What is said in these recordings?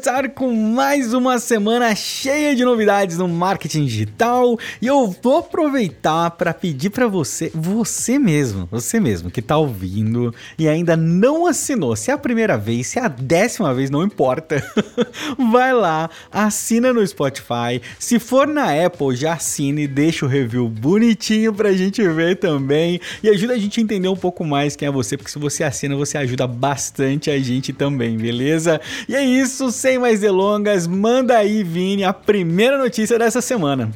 Começar com mais uma semana cheia de novidades no marketing digital e eu vou aproveitar para pedir para você, você mesmo, você mesmo que está ouvindo e ainda não assinou, se é a primeira vez, se é a décima vez, não importa, vai lá, assina no Spotify, se for na Apple, já assine, deixa o review bonitinho pra gente ver também e ajuda a gente a entender um pouco mais quem é você, porque se você assina, você ajuda bastante a gente também, beleza? E aí, isso, sem mais delongas, manda aí, Vini, a primeira notícia dessa semana.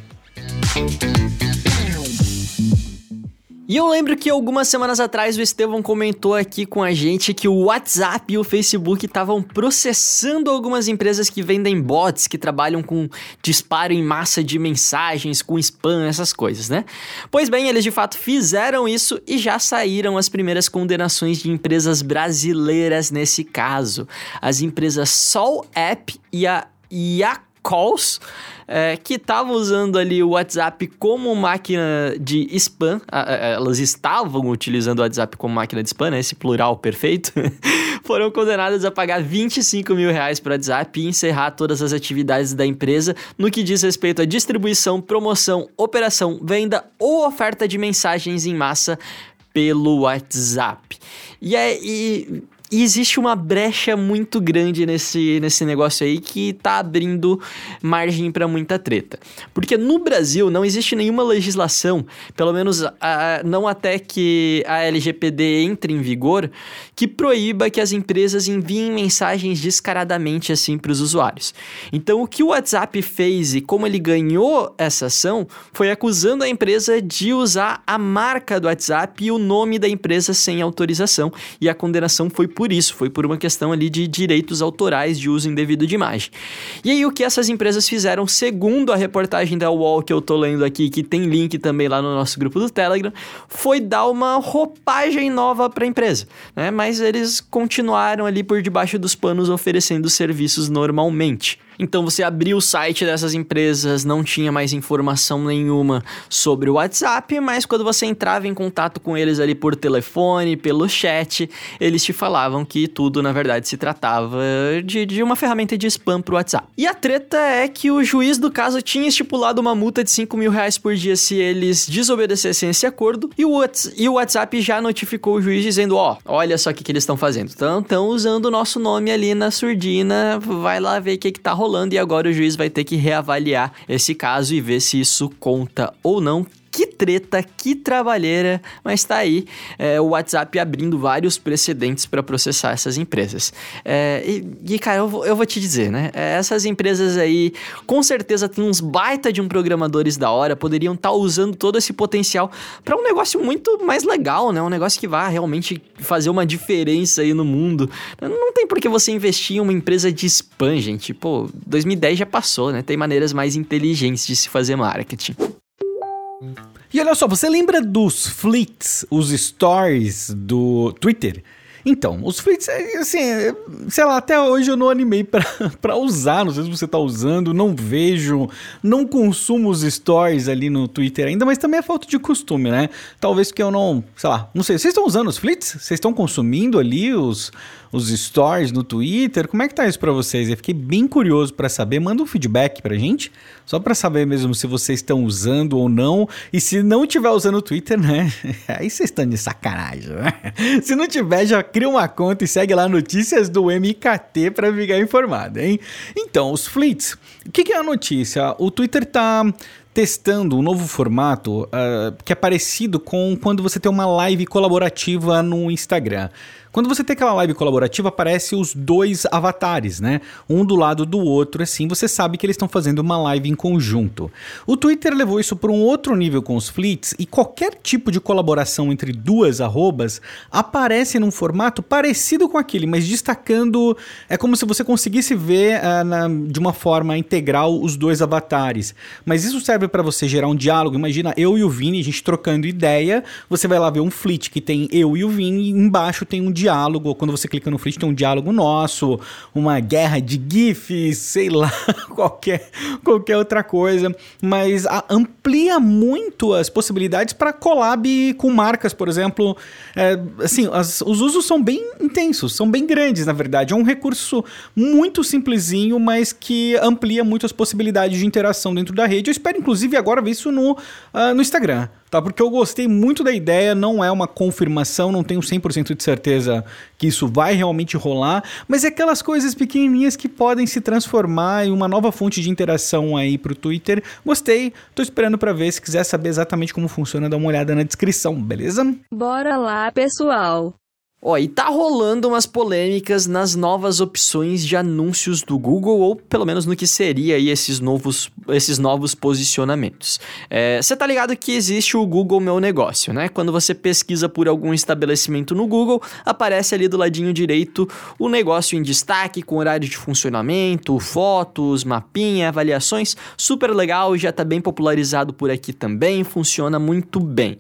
E eu lembro que algumas semanas atrás o Estevão comentou aqui com a gente que o WhatsApp e o Facebook estavam processando algumas empresas que vendem bots, que trabalham com disparo em massa de mensagens, com spam, essas coisas, né? Pois bem, eles de fato fizeram isso e já saíram as primeiras condenações de empresas brasileiras nesse caso. As empresas Sol App e a Calls é, que estavam usando ali o WhatsApp como máquina de spam. Elas estavam utilizando o WhatsApp como máquina de spam, né? Esse plural perfeito. foram condenadas a pagar 25 mil reais para o WhatsApp e encerrar todas as atividades da empresa no que diz respeito à distribuição, promoção, operação, venda ou oferta de mensagens em massa pelo WhatsApp. E, é, e e existe uma brecha muito grande nesse, nesse negócio aí que tá abrindo margem para muita treta. Porque no Brasil não existe nenhuma legislação, pelo menos a, não até que a LGPD entre em vigor, que proíba que as empresas enviem mensagens descaradamente assim para os usuários. Então o que o WhatsApp fez e como ele ganhou essa ação foi acusando a empresa de usar a marca do WhatsApp e o nome da empresa sem autorização, e a condenação foi por isso, foi por uma questão ali de direitos autorais de uso indevido de imagem. E aí o que essas empresas fizeram, segundo a reportagem da UOL que eu tô lendo aqui, que tem link também lá no nosso grupo do Telegram, foi dar uma roupagem nova para a empresa, né? Mas eles continuaram ali por debaixo dos panos oferecendo serviços normalmente. Então você abriu o site dessas empresas, não tinha mais informação nenhuma sobre o WhatsApp, mas quando você entrava em contato com eles ali por telefone, pelo chat, eles te falavam que tudo na verdade se tratava de, de uma ferramenta de spam pro WhatsApp. E a treta é que o juiz do caso tinha estipulado uma multa de 5 mil reais por dia se eles desobedecessem esse acordo, e o, e o WhatsApp já notificou o juiz dizendo: ó, oh, olha só o que, que eles estão fazendo. Estão usando o nosso nome ali na surdina, vai lá ver o que, que tá rolando rolando e agora o juiz vai ter que reavaliar esse caso e ver se isso conta ou não que treta, que trabalheira, mas tá aí é, o WhatsApp abrindo vários precedentes para processar essas empresas. É, e, e, cara, eu vou, eu vou te dizer, né? É, essas empresas aí, com certeza, tem uns baita de um programadores da hora, poderiam estar tá usando todo esse potencial para um negócio muito mais legal, né? Um negócio que vai realmente fazer uma diferença aí no mundo. Não tem por que você investir em uma empresa de spam, gente. Pô, 2010 já passou, né? Tem maneiras mais inteligentes de se fazer marketing. E olha só, você lembra dos fleets, os stories do Twitter? Então, os fleets, é, assim, é, sei lá, até hoje eu não animei para usar, não sei se você tá usando, não vejo, não consumo os stories ali no Twitter ainda, mas também é falta de costume, né? Talvez que eu não, sei lá, não sei, vocês estão usando os fleets? Vocês estão consumindo ali os, os stories no Twitter? Como é que tá isso para vocês? Eu fiquei bem curioso para saber. Manda um feedback pra gente, só para saber mesmo se vocês estão usando ou não. E se não tiver usando o Twitter, né? Aí vocês estão de sacanagem, né? Se não tiver, já cria uma conta e segue lá notícias do MKT para ficar informado, hein? Então, os fleets. O que, que é a notícia? O Twitter tá testando um novo formato uh, que é parecido com quando você tem uma live colaborativa no Instagram. Quando você tem aquela live colaborativa, aparece os dois avatares, né? Um do lado do outro, assim você sabe que eles estão fazendo uma live em conjunto. O Twitter levou isso para um outro nível com os fleets e qualquer tipo de colaboração entre duas arrobas aparece num formato parecido com aquele, mas destacando. É como se você conseguisse ver uh, na, de uma forma integral os dois avatares. Mas isso serve serve para você gerar um diálogo. Imagina eu e o Vini, a gente trocando ideia. Você vai lá ver um flit que tem eu e o Vini, e embaixo tem um diálogo. Quando você clica no flit, tem um diálogo nosso, uma guerra de GIFs, sei lá, qualquer, qualquer outra coisa. Mas a, amplia muito as possibilidades para collab com marcas, por exemplo. É, assim, as, os usos são bem intensos, são bem grandes, na verdade. É um recurso muito simplesinho, mas que amplia muito as possibilidades de interação dentro da rede. Eu espero, inclusive, agora ver isso no, uh, no Instagram tá? Porque eu gostei muito da ideia, não é uma confirmação, não tenho 100% de certeza que isso vai realmente rolar, mas é aquelas coisas pequenininhas que podem se transformar em uma nova fonte de interação aí pro Twitter. Gostei, tô esperando para ver, se quiser saber exatamente como funciona, dá uma olhada na descrição, beleza? Bora lá, pessoal. Ó, e tá rolando umas polêmicas nas novas opções de anúncios do Google, ou pelo menos no que seria aí esses novos, esses novos posicionamentos. Você é, tá ligado que existe o Google Meu Negócio, né? Quando você pesquisa por algum estabelecimento no Google, aparece ali do ladinho direito o negócio em destaque, com horário de funcionamento, fotos, mapinha, avaliações. Super legal, já tá bem popularizado por aqui também, funciona muito bem.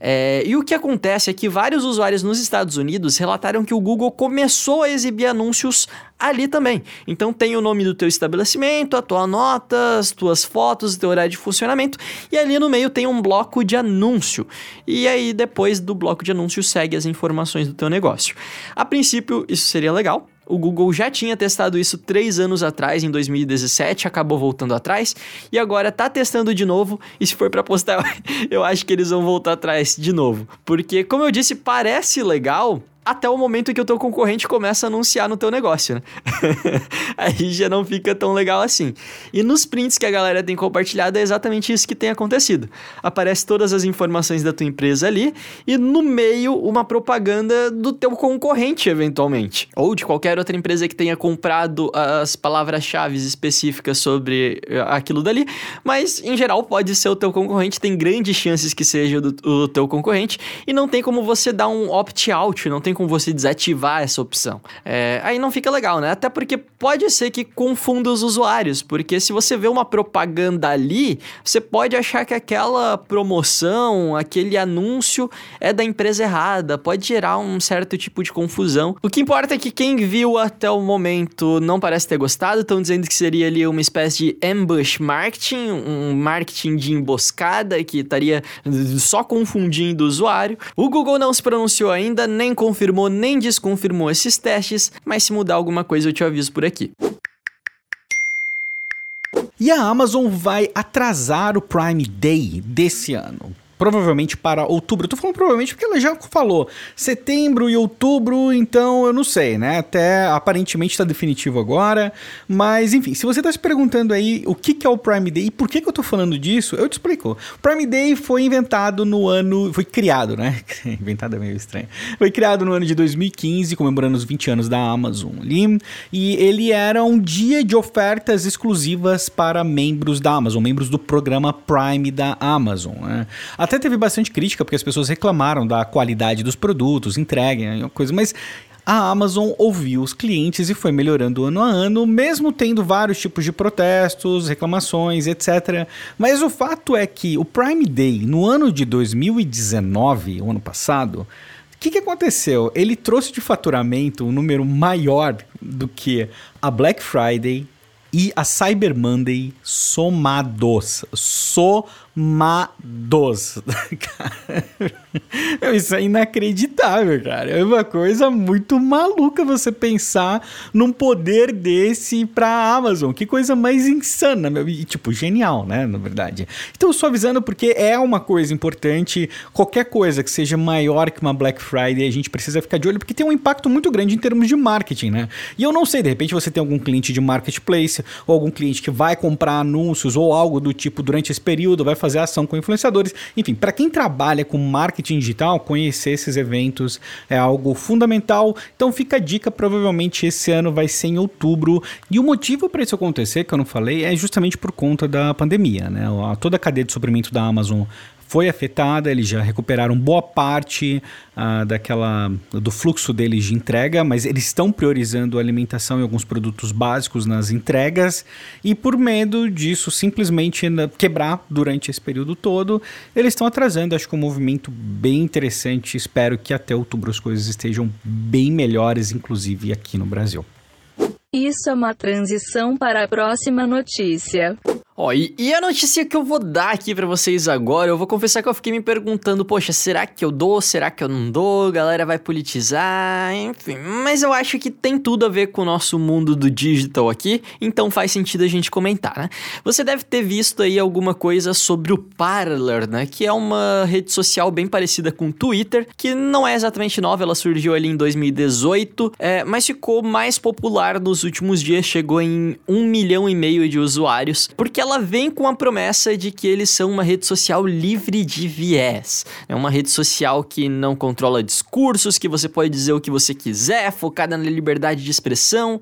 É, e o que acontece é que vários usuários nos Estados Unidos Unidos relataram que o Google começou a exibir anúncios ali também. Então tem o nome do teu estabelecimento, a tua nota, as tuas fotos, o teu horário de funcionamento e ali no meio tem um bloco de anúncio. E aí depois do bloco de anúncio segue as informações do teu negócio. A princípio isso seria legal, o Google já tinha testado isso três anos atrás, em 2017, acabou voltando atrás e agora está testando de novo. E se for para postar, eu acho que eles vão voltar atrás de novo, porque como eu disse, parece legal, até o momento que o teu concorrente começa a anunciar no teu negócio, né? Aí já não fica tão legal assim. E nos prints que a galera tem compartilhado é exatamente isso que tem acontecido. Aparece todas as informações da tua empresa ali e no meio uma propaganda do teu concorrente eventualmente, ou de qualquer outra empresa que tenha comprado as palavras-chave específicas sobre eh, aquilo dali, mas em geral pode ser o teu concorrente, tem grandes chances que seja do, o teu concorrente e não tem como você dar um opt-out, não tem tem como você desativar essa opção. É, aí não fica legal, né? Até porque pode ser que confunda os usuários, porque se você vê uma propaganda ali, você pode achar que aquela promoção, aquele anúncio é da empresa errada, pode gerar um certo tipo de confusão. O que importa é que quem viu até o momento não parece ter gostado, estão dizendo que seria ali uma espécie de ambush marketing, um marketing de emboscada que estaria só confundindo o usuário. O Google não se pronunciou ainda, nem confirmou confirmou nem desconfirmou esses testes, mas se mudar alguma coisa eu te aviso por aqui. E a Amazon vai atrasar o Prime Day desse ano provavelmente para outubro. Eu tô falando provavelmente porque ela já falou setembro e outubro, então eu não sei, né? Até aparentemente está definitivo agora. Mas enfim, se você está se perguntando aí o que, que é o Prime Day e por que, que eu tô falando disso, eu te explico. Prime Day foi inventado no ano. Foi criado, né? inventado é meio estranho. Foi criado no ano de 2015, comemorando os 20 anos da Amazon ali. E ele era um dia de ofertas exclusivas para membros da Amazon, membros do programa Prime da Amazon. Né? Até teve bastante crítica, porque as pessoas reclamaram da qualidade dos produtos, entreguem, né, coisa, mas a Amazon ouviu os clientes e foi melhorando ano a ano, mesmo tendo vários tipos de protestos, reclamações, etc. Mas o fato é que o Prime Day, no ano de 2019, o ano passado, o que, que aconteceu? Ele trouxe de faturamento um número maior do que a Black Friday e a Cyber Monday somados. Somados Mados. Isso é inacreditável, cara. É uma coisa muito maluca você pensar num poder desse pra Amazon. Que coisa mais insana, meu. E, tipo, genial, né? Na verdade. Então, só avisando porque é uma coisa importante. Qualquer coisa que seja maior que uma Black Friday, a gente precisa ficar de olho porque tem um impacto muito grande em termos de marketing, né? E eu não sei, de repente você tem algum cliente de marketplace ou algum cliente que vai comprar anúncios ou algo do tipo durante esse período, vai fazer ação com influenciadores. Enfim, para quem trabalha com marketing digital, conhecer esses eventos é algo fundamental. Então fica a dica, provavelmente esse ano vai ser em outubro. E o motivo para isso acontecer, que eu não falei, é justamente por conta da pandemia, né? Toda a cadeia de suprimento da Amazon foi afetada, eles já recuperaram boa parte uh, daquela do fluxo deles de entrega, mas eles estão priorizando a alimentação e alguns produtos básicos nas entregas e por medo disso simplesmente quebrar durante esse período todo, eles estão atrasando. Acho que um movimento bem interessante. Espero que até outubro as coisas estejam bem melhores, inclusive aqui no Brasil. Isso é uma transição para a próxima notícia. Ó, e, e, a notícia que eu vou dar aqui para vocês agora, eu vou confessar que eu fiquei me perguntando, poxa, será que eu dou, será que eu não dou? A galera vai politizar, enfim. Mas eu acho que tem tudo a ver com o nosso mundo do digital aqui, então faz sentido a gente comentar, né? Você deve ter visto aí alguma coisa sobre o Parler, né? Que é uma rede social bem parecida com o Twitter, que não é exatamente nova, ela surgiu ali em 2018, é, mas ficou mais popular nos últimos dias, chegou em um milhão e meio de usuários, porque ela vem com a promessa de que eles são uma rede social livre de viés. É uma rede social que não controla discursos, que você pode dizer o que você quiser, focada na liberdade de expressão.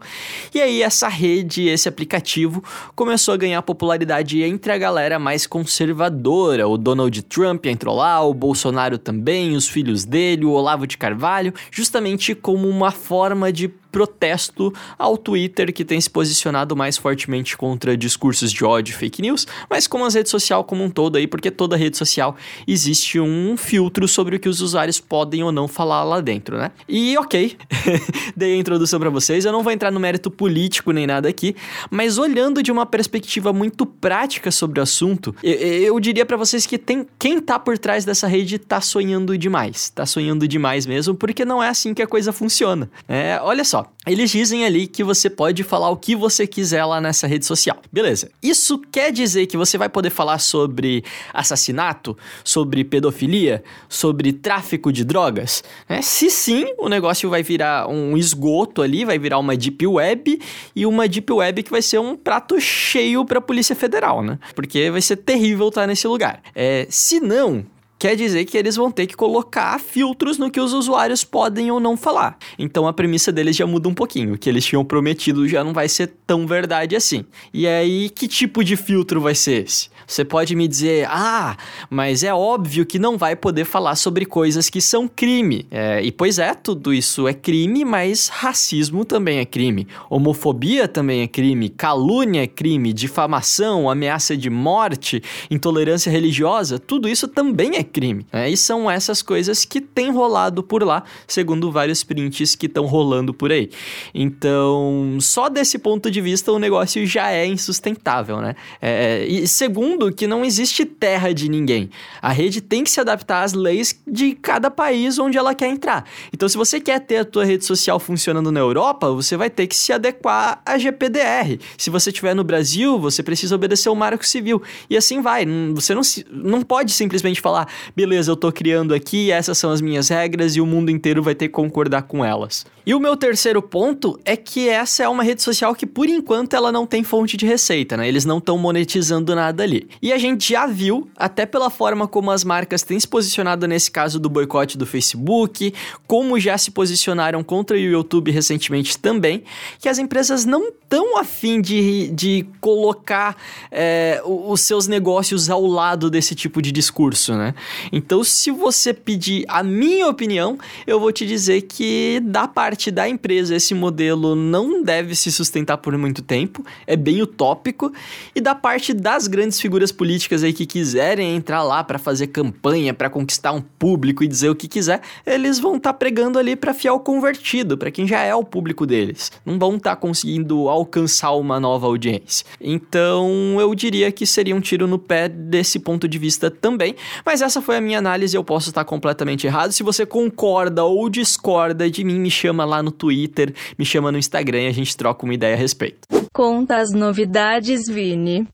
E aí essa rede, esse aplicativo, começou a ganhar popularidade entre a galera mais conservadora. O Donald Trump entrou lá, o Bolsonaro também, os filhos dele, o Olavo de Carvalho, justamente como uma forma de protesto ao Twitter, que tem se posicionado mais fortemente contra discursos de ódio e fake news, mas como as redes sociais como um todo aí, porque toda rede social existe um filtro sobre o que os usuários podem ou não falar lá dentro, né? E ok, dei a introdução para vocês, eu não vou entrar no mérito político nem nada aqui, mas olhando de uma perspectiva muito prática sobre o assunto, eu, eu diria para vocês que tem quem tá por trás dessa rede tá sonhando demais, tá sonhando demais mesmo, porque não é assim que a coisa funciona. É, olha só, eles dizem ali que você pode falar o que você quiser lá nessa rede social. Beleza. Isso quer dizer que você vai poder falar sobre assassinato, sobre pedofilia, sobre tráfico de drogas? É, se sim, o negócio vai virar um esgoto ali, vai virar uma deep web e uma deep web que vai ser um prato cheio para a Polícia Federal, né? Porque vai ser terrível estar nesse lugar. É, se não, quer dizer que eles vão ter que colocar filtros no que os usuários podem ou não falar. Então a premissa deles já muda um pouquinho. O que eles tinham prometido já não vai ser tão verdade assim. E aí, que tipo de filtro vai ser esse? Você pode me dizer, ah, mas é óbvio que não vai poder falar sobre coisas que são crime. É, e pois é, tudo isso é crime, mas racismo também é crime. Homofobia também é crime. Calúnia é crime. Difamação, ameaça de morte, intolerância religiosa, tudo isso também é crime. Né? E são essas coisas que têm rolado por lá, segundo vários prints que estão rolando por aí. Então, só desse ponto de vista, o negócio já é insustentável, né? É, e segundo que não existe terra de ninguém. A rede tem que se adaptar às leis de cada país onde ela quer entrar. Então, se você quer ter a tua rede social funcionando na Europa, você vai ter que se adequar à GPDR. Se você estiver no Brasil, você precisa obedecer o Marco Civil. E assim vai. Você não, não pode simplesmente falar, beleza, eu tô criando aqui, essas são as minhas regras e o mundo inteiro vai ter que concordar com elas. E o meu terceiro ponto é que essa é uma rede social que, por enquanto, ela não tem fonte de receita, né? Eles não estão monetizando nada ali. E a gente já viu, até pela forma como as marcas têm se posicionado nesse caso do boicote do Facebook, como já se posicionaram contra o YouTube recentemente também, que as empresas não estão afim de, de colocar é, os seus negócios ao lado desse tipo de discurso, né? Então, se você pedir a minha opinião, eu vou te dizer que da parte da empresa esse modelo não deve se sustentar por muito tempo, é bem utópico, e da parte das grandes figuras políticas aí que quiserem entrar lá para fazer campanha, para conquistar um público e dizer o que quiser, eles vão estar tá pregando ali para fiel convertido, para quem já é o público deles. Não vão estar tá conseguindo alcançar uma nova audiência. Então, eu diria que seria um tiro no pé desse ponto de vista também, mas essa foi a minha análise, eu posso estar completamente errado. Se você concorda ou discorda de mim, me chama lá no Twitter, me chama no Instagram e a gente troca uma ideia a respeito. Conta as novidades, Vini.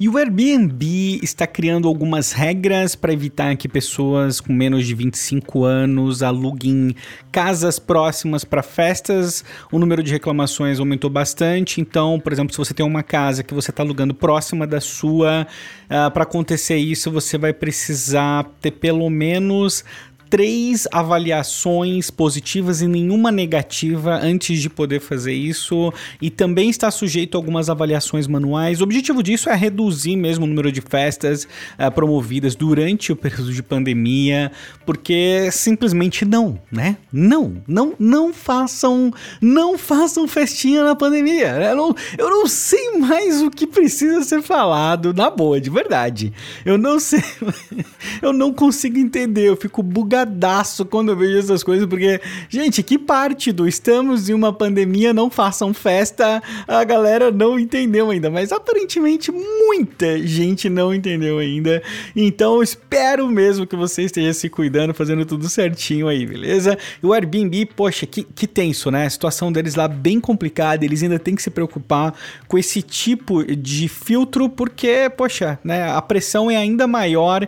E o Airbnb está criando algumas regras para evitar que pessoas com menos de 25 anos aluguem casas próximas para festas. O número de reclamações aumentou bastante. Então, por exemplo, se você tem uma casa que você está alugando próxima da sua, uh, para acontecer isso, você vai precisar ter pelo menos três avaliações positivas e nenhuma negativa antes de poder fazer isso, e também está sujeito a algumas avaliações manuais. O objetivo disso é reduzir mesmo o número de festas uh, promovidas durante o período de pandemia, porque simplesmente não, né? Não, não, não façam, não façam festinha na pandemia. Eu não, eu não sei mais o que precisa ser falado, na boa, de verdade. Eu não sei, eu não consigo entender, eu fico bugadaço quando eu vejo essas coisas, porque, gente, que parte do estamos em uma pandemia, não façam festa, a galera não entendeu ainda, mas aparentemente muita gente não entendeu ainda. Então, espero mesmo que você esteja se cuidando, fazendo tudo certinho aí, beleza? E o Airbnb, poxa, que, que tenso, né? A situação deles lá bem complicada, eles ainda têm que se preocupar com esse tipo de filtro, porque, poxa, né, a pressão é ainda maior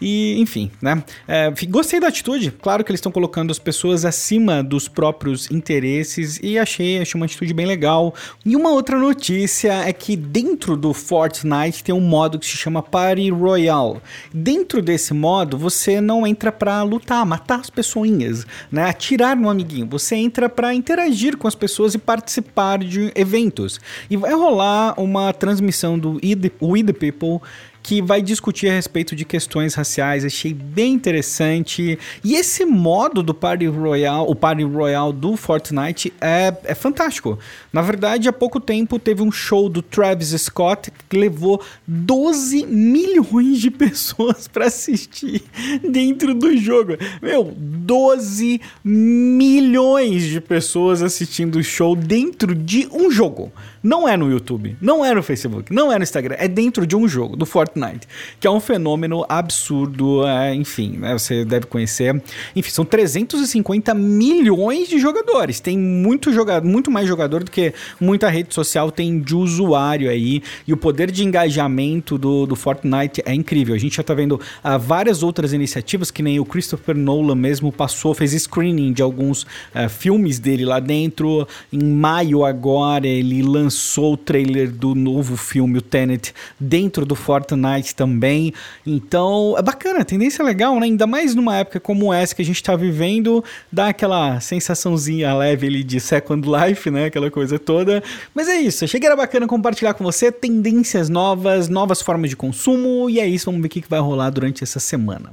e, enfim, né? É, gostei da atitude. Claro que eles estão colocando as pessoas acima dos próprios interesses e achei, achei uma atitude bem legal. E uma outra notícia é que dentro do Fortnite tem um modo que se chama Party Royale. Dentro desse modo, você não entra para lutar, matar as pessoinhas, né? Atirar no amiguinho. Você entra para interagir com as pessoas e participar de eventos. E vai rolar uma transmissão do We The People que vai discutir a respeito de questões raciais. Achei bem interessante. E esse modo do Party Royale, o Party Royale do Fortnite é, é fantástico. Na verdade, há pouco tempo teve um show do Travis Scott que levou 12 milhões de pessoas para assistir dentro do jogo. Meu, 12 milhões de pessoas assistindo o show dentro de um jogo. Não é no YouTube, não é no Facebook, não é no Instagram, é dentro de um jogo, do Fortnite, que é um fenômeno absurdo, é, enfim, né, você deve conhecer. Enfim, são 350 milhões de jogadores, tem muito, jogador, muito mais jogador do que muita rede social tem de usuário aí, e o poder de engajamento do, do Fortnite é incrível. A gente já tá vendo uh, várias outras iniciativas, que nem o Christopher Nolan mesmo passou, fez screening de alguns uh, filmes dele lá dentro. Em maio agora ele lançou o trailer do novo filme, o Tenet, dentro do Fortnite também. Então, é bacana, a tendência é legal, né? Ainda mais numa época como essa que a gente tá vivendo, dá aquela sensaçãozinha leve ali de Second Life, né? Aquela coisa toda. Mas é isso, achei que era bacana compartilhar com você tendências novas, novas formas de consumo, e é isso, vamos ver o que vai rolar durante essa semana.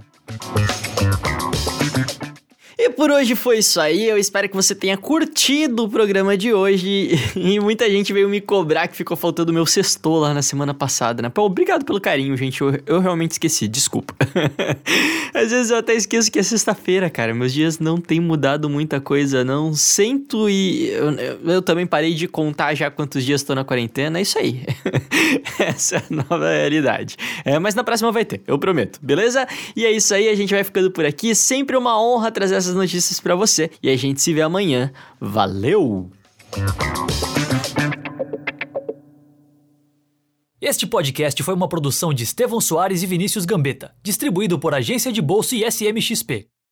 E por hoje foi isso aí. Eu espero que você tenha curtido o programa de hoje. E muita gente veio me cobrar que ficou faltando meu sexto lá na semana passada, né? Pô, obrigado pelo carinho, gente. Eu, eu realmente esqueci, desculpa. Às vezes eu até esqueço que é sexta-feira, cara. Meus dias não têm mudado muita coisa, não. Sento e. Eu, eu também parei de contar já quantos dias estou na quarentena. É isso aí. Essa é a nova realidade. É, mas na próxima vai ter, eu prometo, beleza? E é isso aí, a gente vai ficando por aqui. Sempre uma honra trazer essas essas notícias para você e a gente se vê amanhã. Valeu! Este podcast foi uma produção de Estevão Soares e Vinícius Gambetta, distribuído por Agência de Bolsa e SMXP.